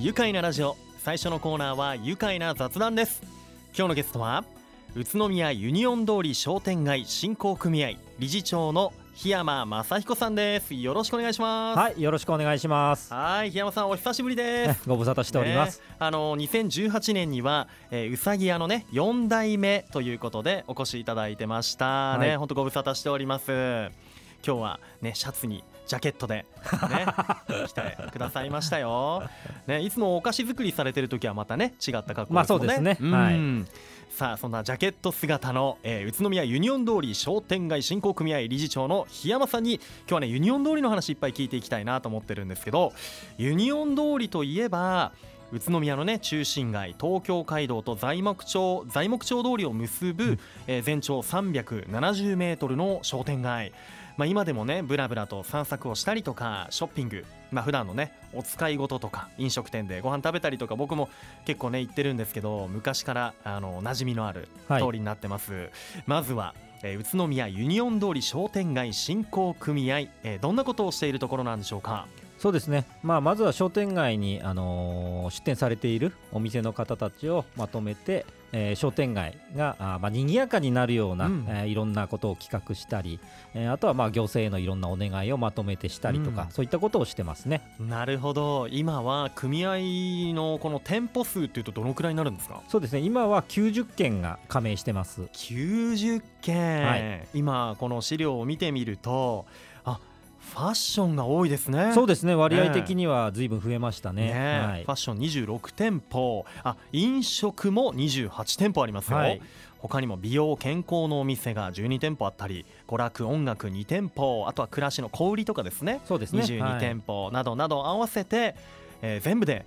愉快なラジオ最初のコーナーは愉快な雑談です。今日のゲストは宇都宮ユニオン通り商店街振興組合理事長の檜山正彦さんです。よろしくお願いします。はいよろしくお願いします。はい檜山さんお久しぶりです。ご無沙汰しております、ね、あの2018年には、えー、うさぎ屋のね4代目ということでお越しいただいてました。ね本当、ご無沙汰しております。今日はねシャツにジャケットで、ね、来てくださいましたよ、ね、いつもお菓子作りされてる時はまたね違った格好ですね,、まあ、そうですね、はい、さあそんなジャケット姿の、えー、宇都宮ユニオン通り商店街振興組合理事長の檜山さんに今日はねユニオン通りの話いっぱい聞いていきたいなと思ってるんですけどユニオン通りといえば宇都宮のね中心街東京街道と材木町材木町通りを結ぶ、うん、えー、全長370メートルの商店街まあ、今でもねブラブラと散策をしたりとかショッピングまあ普段のねお使い事とか飲食店でご飯食べたりとか僕も結構ね行ってるんですけど昔からあの馴染みのある通りになってます、はい、まずはえー、宇都宮ユニオン通り商店街振興組合、えー、どんなことをしているところなんでしょうか？そうですね、まあ、まずは商店街に、あのー、出店されているお店の方たちをまとめて、えー、商店街があ、まあ、賑やかになるような、うん、えー、いろんなことを企画したり、えー、あとはまあ行政へのいろんなお願いをまとめてしたりとか、うん、そういったことをしてますね。なるほど。今は組合のこの店舗数っていうとどのくらいになるんですか？そうですね。今は90件が加盟してます。90件、はい、今この資料を見てみるとファッションが多いですね。そうですね。割合的にはずいぶん増えましたね、ね。はい、ファッション26店舗。あ飲食も28店舗ありますよ、はい、他にも美容健康のお店が12店舗あったり娯楽音楽2店舗。あとは暮らしの小売とかですね。そうですね。22店舗などなど合わせて、えー、全部で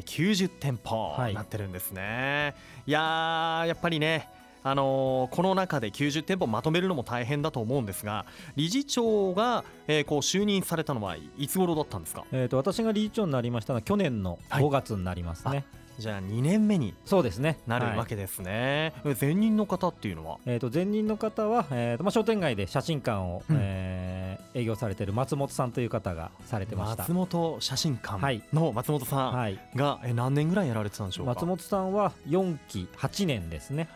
90店舗なってるんですね、はい、いややっぱりねあのー、この中で90店舗まとめるのも大変だと思うんですが理事長が、えー、こう就任されたのはいつ頃だったんですか、えーと、私が理事長になりましたのは去年の5月になりますね。はいじゃあ2年目にそうですね。なるわけですね、はい、前任の方っていうのは、えー、と前任の方は、えーとまあ、商店街で写真館を、うん、えー、営業されている松本さんという方がされてました。松本写真館の松本さんが、はい、え何年ぐらいやられてたんでしょうか？松本さんは4期8年ですね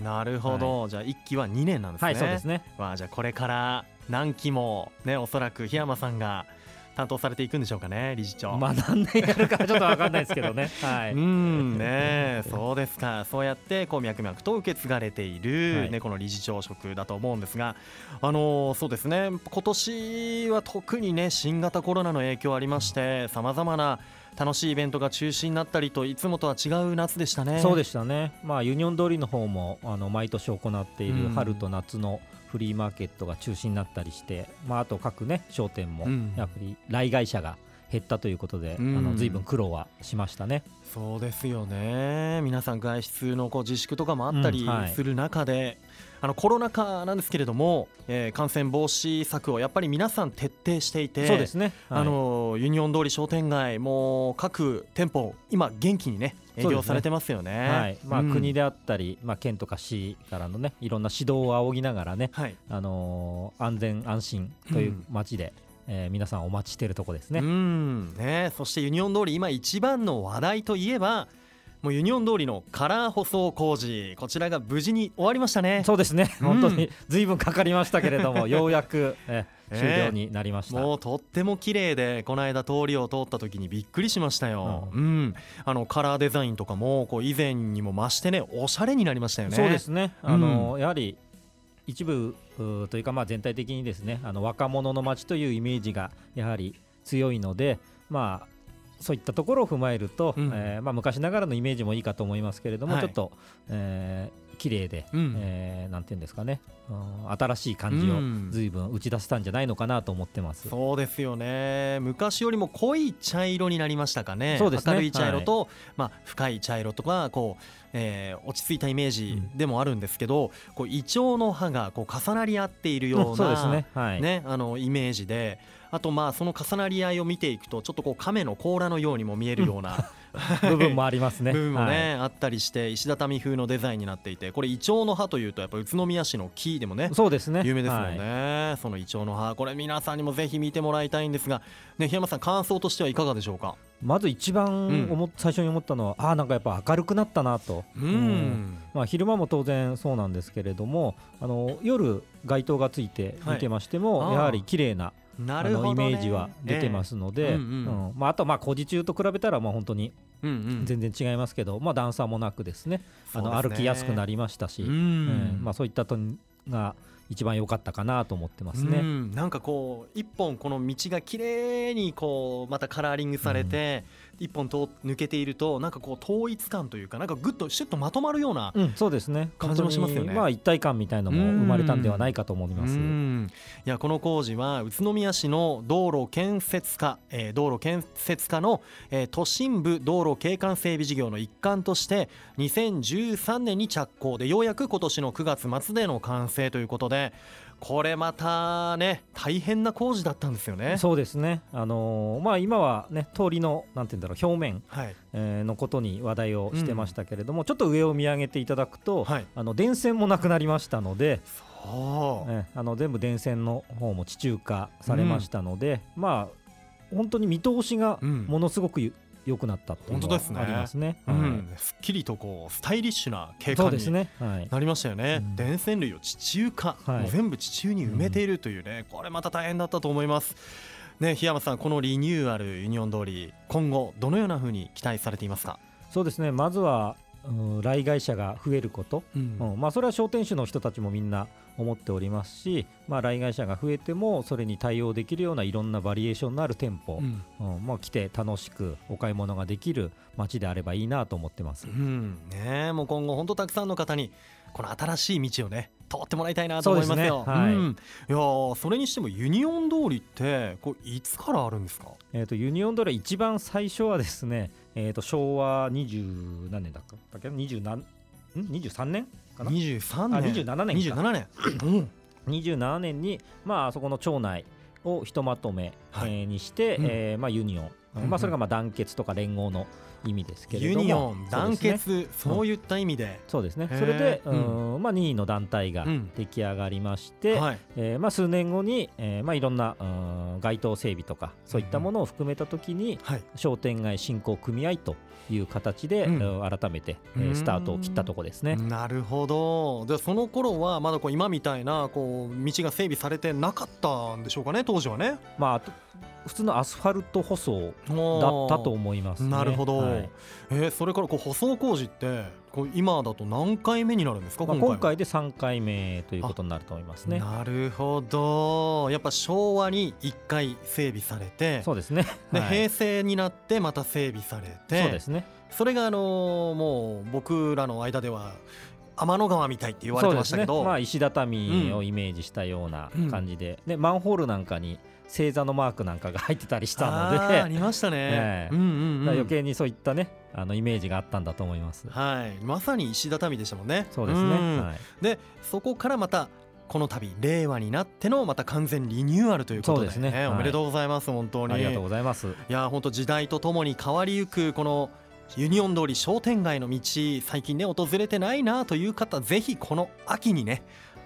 なるほど、はい、じゃあ1期は2年なんですね。はい、そうですね。まあじゃあこれから何期もねおそらく檜山さんが担当されていくんでしょうかね理事長。まあ何年やるかちょっと分かんないですけどね。はい。うんねそうですか そうやってこう脈々と受け継がれている、はい、ねこの理事長職だと思うんですがあのー、そうですね今年は特にね新型コロナの影響ありましてさまざまな楽しいイベントが中止になったりといつもとは違う夏でしたね。そうでしたね、まあ、ユニオン通りの方もあの毎年行っている春と夏のフリーマーケットが中止になったりして、まあ、あと各、ね、商店もやっぱり来街者が減ったということで、うん、あの随分苦労はしましたね。そうですよね。皆さん外出のこう自粛とかもあったりする中で、うんはいあのコロナ禍なんですけれども、えー、感染防止策をやっぱり皆さん徹底していてそうですね、はい、あのユニオン通り商店街も各店舗今元気にね営業されてますよね、ね、はい。まあ、うん、国であったり、まあ、県とか市からのねいろんな指導を仰ぎながらね、はい、あのー、安全安心という街で、うん、えー、皆さんお待ちしているところですね。うん。ねそしてユニオン通り今一番の話題といえばもうユニオン通りのカラー舗装工事。こちらが無事に終わりましたね。そうですね、うん、本当にずいぶんかかりましたけれどもようやくえ 終了になりました、えー、もうとっても綺麗でこの間通りを通った時にびっくりしましたよ、うん、うん、あのカラーデザインとかもこう以前にも増してねおしゃれになりましたよね。そうですね。あの、うん、やはり一部というかまあ全体的にですねあの若者の街というイメージがやはり強いのでまあそういったところを踏まえると、うん、えー、まあ、昔ながらのイメージもいいかと思いますけれども、はい、ちょっと、えー、綺麗で、うん、えー、なんていうんですかね、新しい感じをずいぶん打ち出したんじゃないのかなと思ってます、うん、そうですよね。昔よりも濃い茶色になりましたかね。そうですね。明るい茶色と、はい、まあ、深い茶色とかこう、えー、落ち着いたイメージでもあるんですけど、こうイチョウの葉がこう重なり合っているような、ね。はい、ね、あのイメージで。あとまあその重なり合いを見ていくとちょっとこう亀の甲羅のようにも見えるような、部分もありますね。部分もね、はい、あったりして石畳風のデザインになっていてこれイチョウの葉というとやっぱ宇都宮市の木でもねそうですね。有名ですもんね、はい、そのイチョウの葉これ皆さんにもぜひ見てもらいたいんですがね檜山さん感想としてはいかがでしょうか？まず一番思、うん、最初に思ったのはあなんかやっぱ明るくなったなと、うん、まあ、昼間も当然そうなんですけれどもあの夜街灯がついて見てましても、はい、やはり綺麗ななるほど、ね、イメージは出てますので、えー、うん、うん、まあ、あとまあ工事中と比べたらまあ本当に全然違いますけど、まあ、段差もなくですね。あの歩きやすくなりましたし、うん、まあ、そういったとが一番良かったかなと思ってますね。ん。なんかこう一本この道が綺麗にこうまたカラーリングされて、一本と抜けているとなんかこう統一感というかなんかぐっとシュッとまとまるような、うん、そうですね感じもしますよね。まあ一体感みたいのも生まれたんではないかと思います。いやこの工事は宇都宮市の道路建設課、えー、道路建設課の、えー、都心部道路景観整備事業の一環として2013年に着工でようやく今年の9月末での完成ということでこれまたね大変な工事だったんですよね。そうですね。あのー、まあ今はね通りのなんて言うんだろう表面、はい、えー、のことに話題をしてましたけれども、うん、ちょっと上を見上げていただくと、はい、あの電線もなくなりましたので。そう、ね、あの全部電線の方も地中化されましたので、うん、まあ本当に見通しがものすごく良くなったというのがありますね。うん、すっきりとこうスタイリッシュな景観になりましたよね。ねはい、電線類を地中化、はい、全部地中に埋めているというね、これまた大変だったと思います。ね、檜山さん、このリニューアルユニオン通り、今後どのようなふうに期待されていますか？そうですね。まずは来街者が増えること、うん、うん、まあ、それは商店主の人たちもみんな思っておりますし、まあ、来街者が増えてもそれに対応できるようないろんなバリエーションのある店舗、うん。うん。まあ、来て楽しくお買い物ができる街であればいいなと思ってます、うん。ね、もう今後本当たくさんの方にこの新しい道をね通ってもらいたいなと思いますよ。すねはい、うん、いやそれにしてもユニオン通りってこれいつからあるんですか？えっ、ー、とユニオン通り一番最初はですね、えっ、ー、と昭和二十何年だったっけ？二十何ん？二十三年かな？二十三年。二十七年。二十七年。うん。二十七年にまあそこの町内をひとまとめ、はい、えー、にして、うん、えー、まあユニオン、うんうん、まあそれがまあ団結とか連合の意味ですけれども。ユニオン団結そう、いった意味で、そうですね。それで、うん。まあ、任意の団体が出来上がりまして、うんはい、えー、まあ、数年後に、えーまあ、いろんな街頭整備とかそういったものを含めたときに、はい、商店街振興組合という形で、うん、改めて、えー、スタートを切ったところですね。なるほど。でその頃はまだこう今みたいなこう道が整備されてなかったんでしょうかね当時はね。まあ普通のアスファルト舗装だったと思います、ね、なるほど、はい、えー、それからこう舗装工事ってこう今だと何回目になるんですか今回,、今回で3回目ということになると思いますね。なるほど。やっぱ昭和に1回整備されてそうですね、で、はい、平成になってまた整備されてそうですね。それがあのー、もう僕らの間では天の川みたいって言われてましたけど、ね、まあ、石畳をイメージしたような感じでうん、でマンホールなんかに星座のマークなんかが入ってたりしたので。ありましたね、うんうんうん、余計にそういったねあのイメージがあったんだと思います。はい。まさに石畳でしたもんね。そうですね、はい、でそこからまたこの度令和になってのまた完全リニューアルということで。ね、ね、おめでとうございます、はい、本当に。ありがとうございます。いや本当時代とともに変わりゆくこのユニオン通り商店街の道最近ね訪れてないなという方ぜひこの秋にね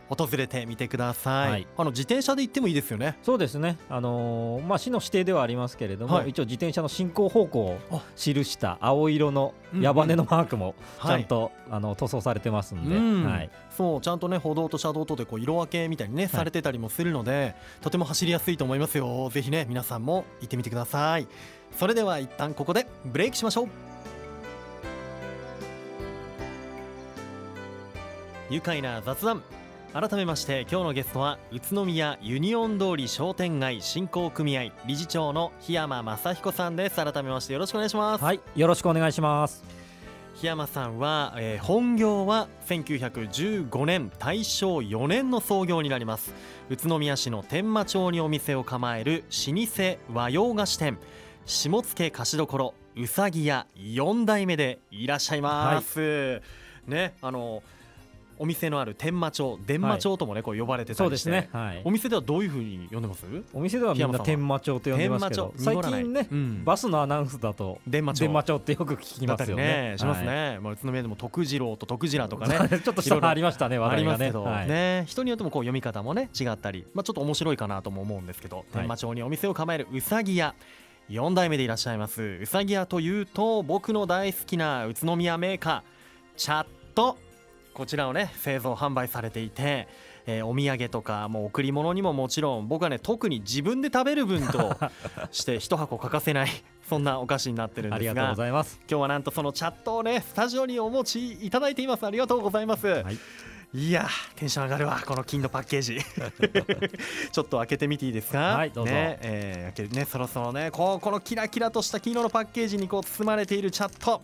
訪れてみてください、はい、あの自転車で行ってもいいですよね。そうですね、あのー、まあ、市の指定ではありますけれども、はい、一応自転車の進行方向を記した青色の矢羽のマークもちゃんと、うんうん、あの塗装されてますんで、うん。はい、そうちゃんとね歩道と車道とでこう色分けみたいにね、されてたりもするのでとても走りやすいと思いますよ。ぜひね皆さんも行ってみてください。それでは一旦ここでブレイクしましょう。愉快な雑談改めまして今日のゲストは宇都宮ユニオン通り商店街振興組合理事長の檜山正彦さんです。改めましてよろしくお願いします。はいよろしくお願いします。檜山さんは、えー、本業は1915年大正4年の創業になります。宇都宮市の天満町にお店を構える老舗和洋菓子店下野菓子処うさぎ屋4代目でいらっしゃいます、はい、ねあのお店のある天満町伝馬町ともね、こう呼ばれてたりして、ね。はい、お店ではどういうふうに呼んでます？お店ではみんな天満町と呼んでますけど最近ね、うん、バスのアナウンスだと伝馬町。町ってよく聞きますよね。しますね、はい、まあ、宇都宮でも徳次郎と徳次郎とかね。ちょっと下ありましたね話題がね。はい、ね。人によってもこう読み方もね違ったり、まあ、ちょっと面白いかなとも思うんですけど、天満町にお店を構えるうさぎ屋。4代目でいらっしゃいますうさぎ屋というと僕の大好きな宇都宮メーカーチャットこちらをね製造販売されていて、えーお土産とかもう贈り物にももちろん僕はね特に自分で食べる分と して一箱欠かせないそんなお菓子になってるんですありがとうごがざいます。今日はなんとそのチャットをねスタジオにお持ちいただいています。ありがとうございます、はい、いやーテンション上がるわこの金のパッケージ。ちょっと開けてみていいですか？はいどうぞ。ねえー開けるねそろそろねこうこのキラキラとした黄色のパッケージにこう包まれているチャット。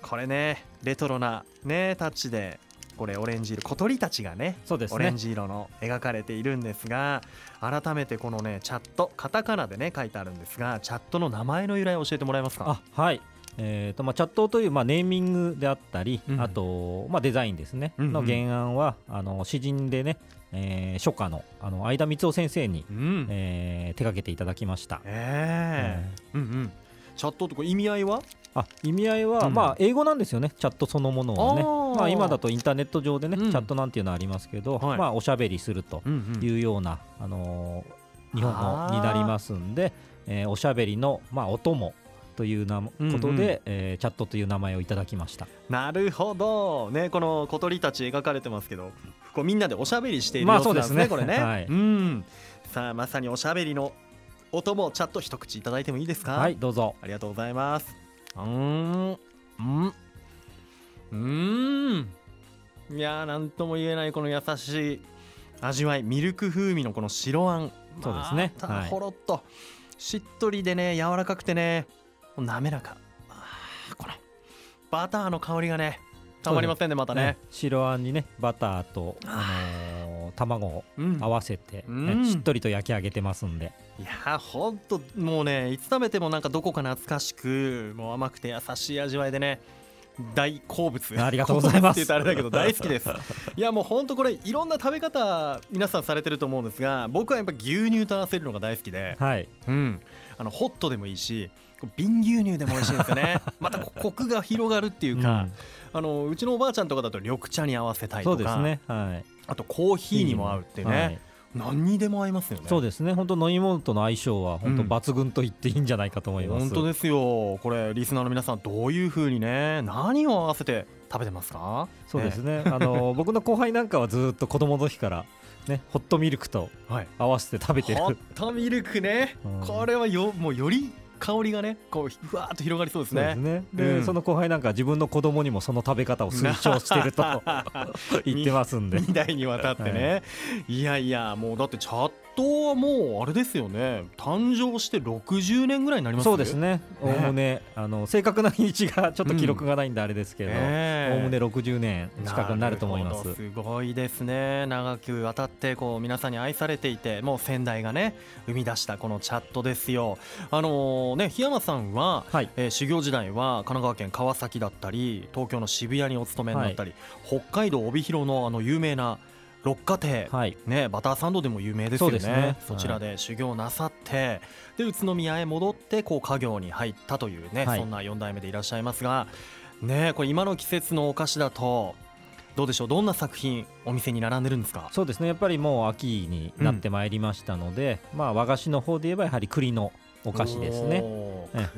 これねレトロなねタッチでこれオレンジ色小鳥たちがねそうですね。オレンジ色の描かれているんですが改めてこのねチャットカタカナでね書いてあるんですがチャットの名前の由来を教えてもらえますか？あはい。えーとまあ、チャットという、まあ、ネーミングであったり、うん。あと、まあ、デザインですね、うんうん。の原案はあの詩人でね、えー書家のあの相田光夫先生に、うん。えー手掛けていただきました。ええうんうん。チャットってこれ意味合いは？あ意味合いは、うん。まあ、英語なんですよね、チャットそのものはね。まあ、今だとインターネット上でね、うん。チャットなんていうのはありますけど、はい。まあ、おしゃべりするとうんいうような、あのー日本語になりますんで、えーおしゃべりの、まあ、お供というなことで、うんうんえーチャットという名前をいただきました。なるほど。ねこの小鳥たち描かれてますけどこうみんなでおしゃべりしているまあ様子ですね,、そうですね。これね、はい。うん。さあまさにおしゃべりの音もチャット一口いただいてもいいですか？はい、どうぞ。ありがとうございますうーん。うん。うーん。いやーなんとも言えないこの優しい味わい。ミルク風味のこの白あん。そうですね。またはい。ほろっと、しっとりでね柔らかくてね滑らか。あーこのバターの香りがねたまりませんねまたね。白あんにねバターと、あのー卵をうん。合わせて、しっとりと焼き上げてますんで、いやーほんともうねいつ食べてもなんかどこか懐かしくもう甘くて優しい味わいでね大好物。ありがとうございます。好物って言ったらあれだけど大好きです。いやもうほんとこれいろんな食べ方皆さんされてると思うんですが僕はやっぱ牛乳と合わせるのが大好きではい、うん。あのホットでもいいし瓶牛乳でも美味しいんですよね。またコクが広がるっていうか、あのうちのおばあちゃんとかだと緑茶に合わせたいとか。そうですね、はい、あとコーヒーにも合うっていうね、はい。何にでも合いますよね。そうですね、本当飲み物との相性は本当うん。抜群と言っていいんじゃないかと思います。本当ですよ。これリスナーの皆さんどういう風にね何を合わせて食べてますか？そうですね、あの 僕の後輩なんかはずっと子供の時からねホットミルクとはい。合わせて食べてる。ホッ。トミルクね、うん。これはよもうより香りがねこうふわーっと広がりそうですそうですね。うん。その後輩なんかは自分の子供にもその食べ方を推奨してると 言ってますんで。2代にわたってね、い、やいやもうだってチャットはもうあれですよね。誕生して60年ぐらいになりますそうですね。おおむねあの正確な日にちがちょっと記録がないんであれですけど、ねおおむね60年近くになると思います。すごいですね。長く渡ってこう皆さんに愛されていてもう先代がね生み出したこのチャットですよ。あのね檜山さんは、はい。えー修行時代は神奈川県川崎だったり東京の渋谷にお勤めになったり、北海道帯広のあの有名な六花亭、はい。ね、バターサンドでも有名ですよね。ね。そちらで修行なさって、で宇都宮へ戻ってこう家業に入ったというね、はい。そんな4代目でいらっしゃいますがねこれ今の季節のお菓子だとどうでしょう？どんな作品お店に並んでるんですか？そうですね。やっぱりもう秋になってまいりましたので、まあ和菓子の方で言えばやはり栗のお菓子ですね。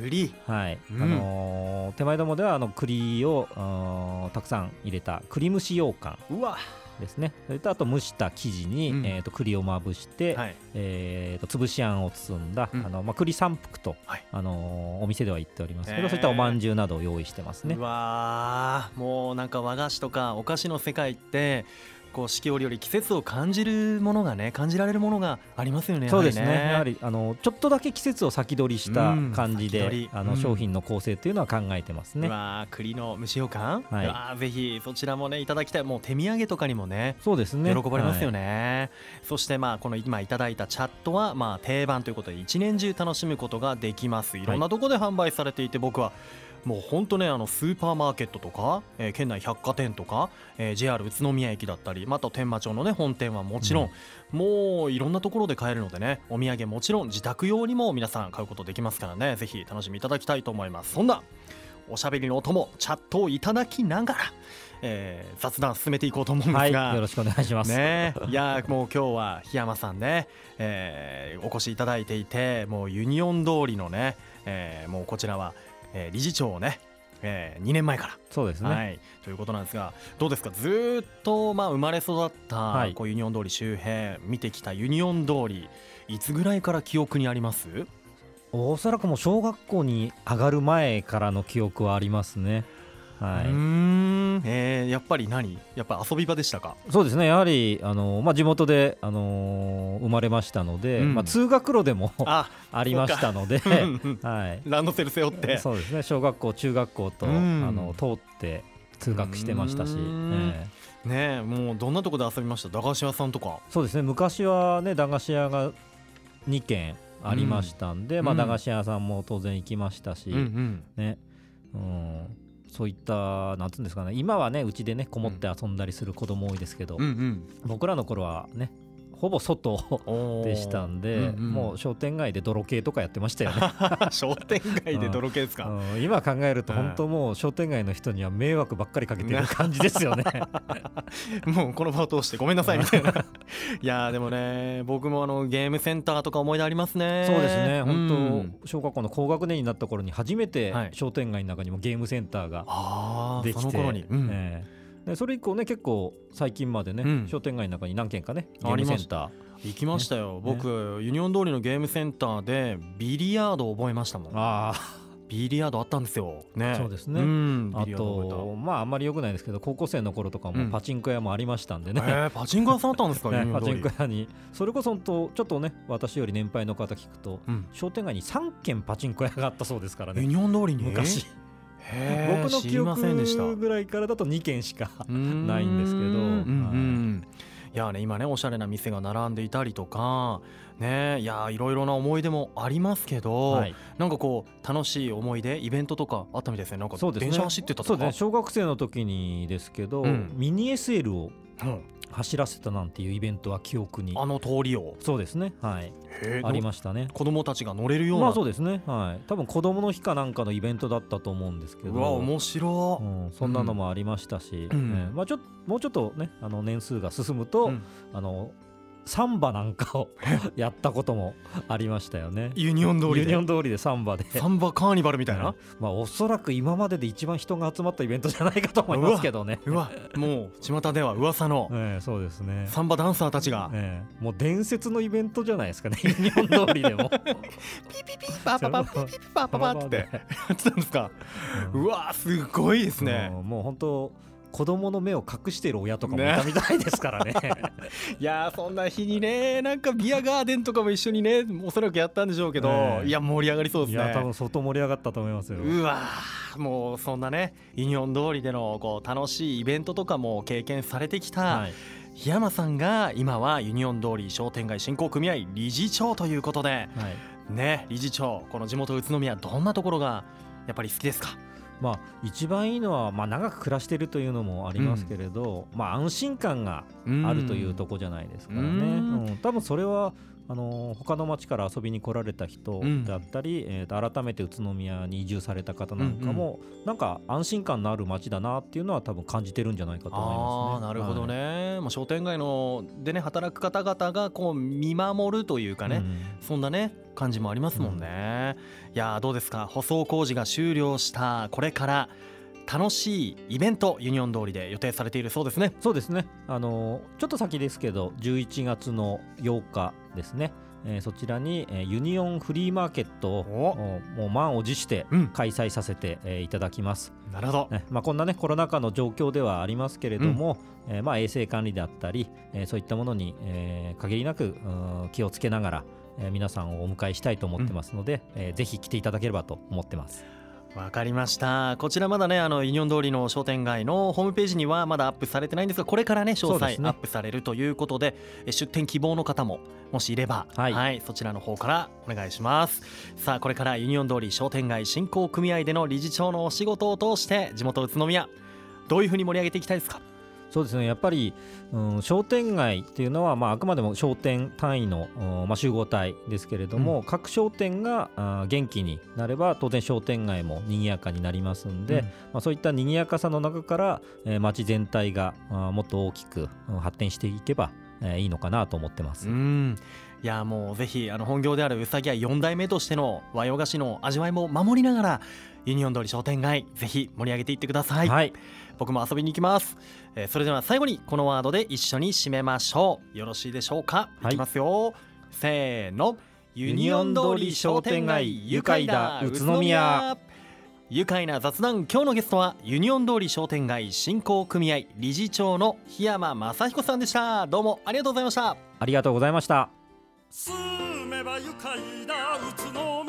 栗。はい、うん。あのー手前どもではあの栗をたくさん入れた栗蒸し羊羹。うわですね。それとあと蒸した生地に、うん。えー、と栗をまぶして、はい。えー、と潰しあんを包んだ、うん。あのまあ、栗三福と、はい。あのーお店では言っておりますけど、へー。そういったおまんじゅうなどを用意してますね。う。わー。もうなんか和菓子とかお菓子の世界ってこう四季折々季節を感じるものがね感じられるものがありますよねそうですね。やはりやはりあのちょっとだけ季節を先取りしたうん。感じで、先取り。あのうん。商品の構成というのは考えてますね。うわー栗の蒸し羊羹、はい。うわーぜひそちらもねいただきたい。もう手土産とかにもねそうですね。喜ばれますよね、ね、そしてまあこの今いただいたチャットはまあ定番ということで一年中楽しむことができます。いろんなところで販売されていて僕はもう本当ねあのスーパーマーケットとか、えー県内百貨店とか、えー JR 宇都宮駅だったりまた天満町のね本店はもちろん、もういろんなところで買えるのでねお土産もちろん自宅用にも皆さん買うことできますからねぜひ楽しみいただきたいと思います。そんなおしゃべりのお供チャットをいただきながら、えー雑談進めていこうと思うんですが、はい、よろしくお願いします。ね。いやーもう今日は檜山さんね、えーお越しいただいていてもうユニオン通りのね、えー、もうこちらは、えー、理事長をねえー、2年前から。そうですね、はい、ということなんですがどうですか？ずっとまあ生まれ育った、はい、こうユニオン通り周辺見てきたユニオン通りいつぐらいから記憶にあります？おそらくもう小学校に上がる前からの記憶はありますね。はい、うん、えー、やっぱり何？やっぱ遊び場でしたか？そうですね。やはりあの、まあ、地元で、あのー、生まれましたので、うん、まあ、通学路でもあ りましたので、はい、ランドセル背負って。そうですね。小学校中学校と、あの通って通学してましたし、ねねもうどんなところで遊びました？駄菓子屋さんとか。そうですね。昔はね駄菓子屋が2軒ありましたんで、うん、まあ、駄菓子屋さんも当然行きましたし、うんうん、ね。うん、そういったなんつうんですかね。今はねうちでねこもって遊んだりする子供多いですけど、うんうん、僕らの頃はねほぼ外でしたんで、うんうん、もう商店街で泥系とかやってましたよね。商店街で泥系ですか、うん、今考えると本当もう商店街の人には迷惑ばっかりかけてる感じですよね。もうこの場を通してごめんなさいみたいな。いやでもね僕もあのゲームセンターとか思い出ありますね。そうですね。本当、うん、小学校の高学年になった頃に初めて商店街の中にもゲームセンターができて、はい、その頃に、うん。えーでそれ以降ね結構最近までね、うん、商店街の中に何軒かねゲームセンター。行きましたよ、ね、僕、ね、ユニオン通りのゲームセンターでビリヤードを覚えましたもん。ああビリヤードあったんですよ。ね、そうですね。うん、あと、まあ、あんまり良くないですけど、高校生の頃とかもパチンコ屋もありましたんでね。うん、えー、パチンコ屋さんあったんですか？ね、パチンコ屋に、それこそ、と、ちょっとね、私より年配の方聞くと、うん、商店街に三軒パチンコ屋があったそうですからね。ユニオン通りに？昔。僕の記憶ぐらいからだと2軒しかないんですけど、い。やね今ねおしゃれな店が並んでいたりとかねいやいろいろな思い出もありますけど、はい、なんかこう楽しい思い出イベントとかあったみたいですね。なんか電車走ってたとか。そうですね。小学生の時にですけど、うん、ミニ SL を走らせたなんていうイベントは記憶に。あの通りを。そうですね。はい。ありましたね。子供たちが乗れるような。まあそうですね。はい。多分子供の日かなんかのイベントだったと思うんですけど。うわ面白、うん、そんなのもありましたし、うん、えー、まあちょもうちょっとねあの年数が進むと、うん、あのサンバなんかを やったこともありましたよね。ユニオン通りユニオン通りでサンバで。サンバカーニバルみたいな、まあおそらく今までで一番人が集まったイベントじゃないかと思いますけどね。うわもう巷では噂の、えー、そうですね。サンバダンサーたちが、えー、もう伝説のイベントじゃないですかね。ユニオン通りでも。ピピピパパパピピピパパパって。やって。たんですか、うん、うわすごいですね、うん、もう本当子供の目を隠している親とかもいたみたいですからね。いやそんな日にねなんかビアガーデンとかも一緒にねおそらくやったんでしょうけど、ね、いや盛り上がりそうですね。いや多分相当盛り上がったと思いますよ。うわもうそんなねユニオン通りでのこう楽しいイベントとかも経験されてきた、はい。檜山さんが今はユニオン通り商店街振興組合理事長ということで、はい、ね理事長この地元宇都宮どんなところがやっぱり好きですか？まあ、一番いいのは、まあ、長く暮らしているというのもありますけれど、うん、まあ、安心感があるというとこじゃないですからね、うん、うん、多分それはあの他の町から遊びに来られた人だったり、うん、えー、と改めて宇都宮に移住された方なんかも、うん。うん、なんか安心感のある町だなっていうのは多分感じてるんじゃないかと思いますね。なるほど商店街のでね働く方々がこう見守るというかね、うん、そんなね感じもありますもんね。うん、いやどうですか？舗装工事が終了したこれから楽しいイベントユニオン通りで予定されているそうですね。そうですね。あのちょっと先ですけど11月の8日ですね。えー、そちらに、えー、ユニオンフリーマーケットをもう満を持して開催させて、うん、えー、いただきます。なるほど、ね。まあ、こんなねコロナ禍の状況ではありますけれども、うん、えー、まあ、衛生管理であったり、えー、そういったものに、えー、限りなく気をつけながら、えー、皆さんをお迎えしたいと思ってますので、うん、えー、ぜひ来ていただければと思ってます。わかりました。こちらまだねあのユニオン通りの商店街のホームページにはまだアップされてないんですがこれからね詳細アップされるということで、ね、出店希望の方ももしいれば、はい、はい、そちらの方からお願いします。さあこれからユニオン通り商店街振興組合での理事長のお仕事を通して地元宇都宮どういうふうに盛り上げていきたいですか？そうですね。やっぱり、うん、商店街っていうのは、まあ、あくまでも商店単位の、まあ、集合体ですけれども、うん、各商店があ元気になれば当然商店街も賑やかになりますんで、うん、まあ、そういった賑やかさの中から、えー、街全体があもっと大きく発展していけばえー、いいのかなと思ってます。うん。いやもうぜひあの本業であるうさぎ屋4代目としての和洋菓子の味わいも守りながらユニオン通り商店街ぜひ盛り上げていってください、はい、僕も遊びに行きます、えー、それでは最後にこのワードで一緒に締めましょう。よろしいでしょうか、はい、いきますよ。せーの。ユニオン通り商店街愉快だ。宇都宮愉快な雑談今日のゲストはユニオン通り商店街振興組合理事長の檜山正彦さんでした。どうもありがとうございました。ありがとうございました。住めば愉快だ宇都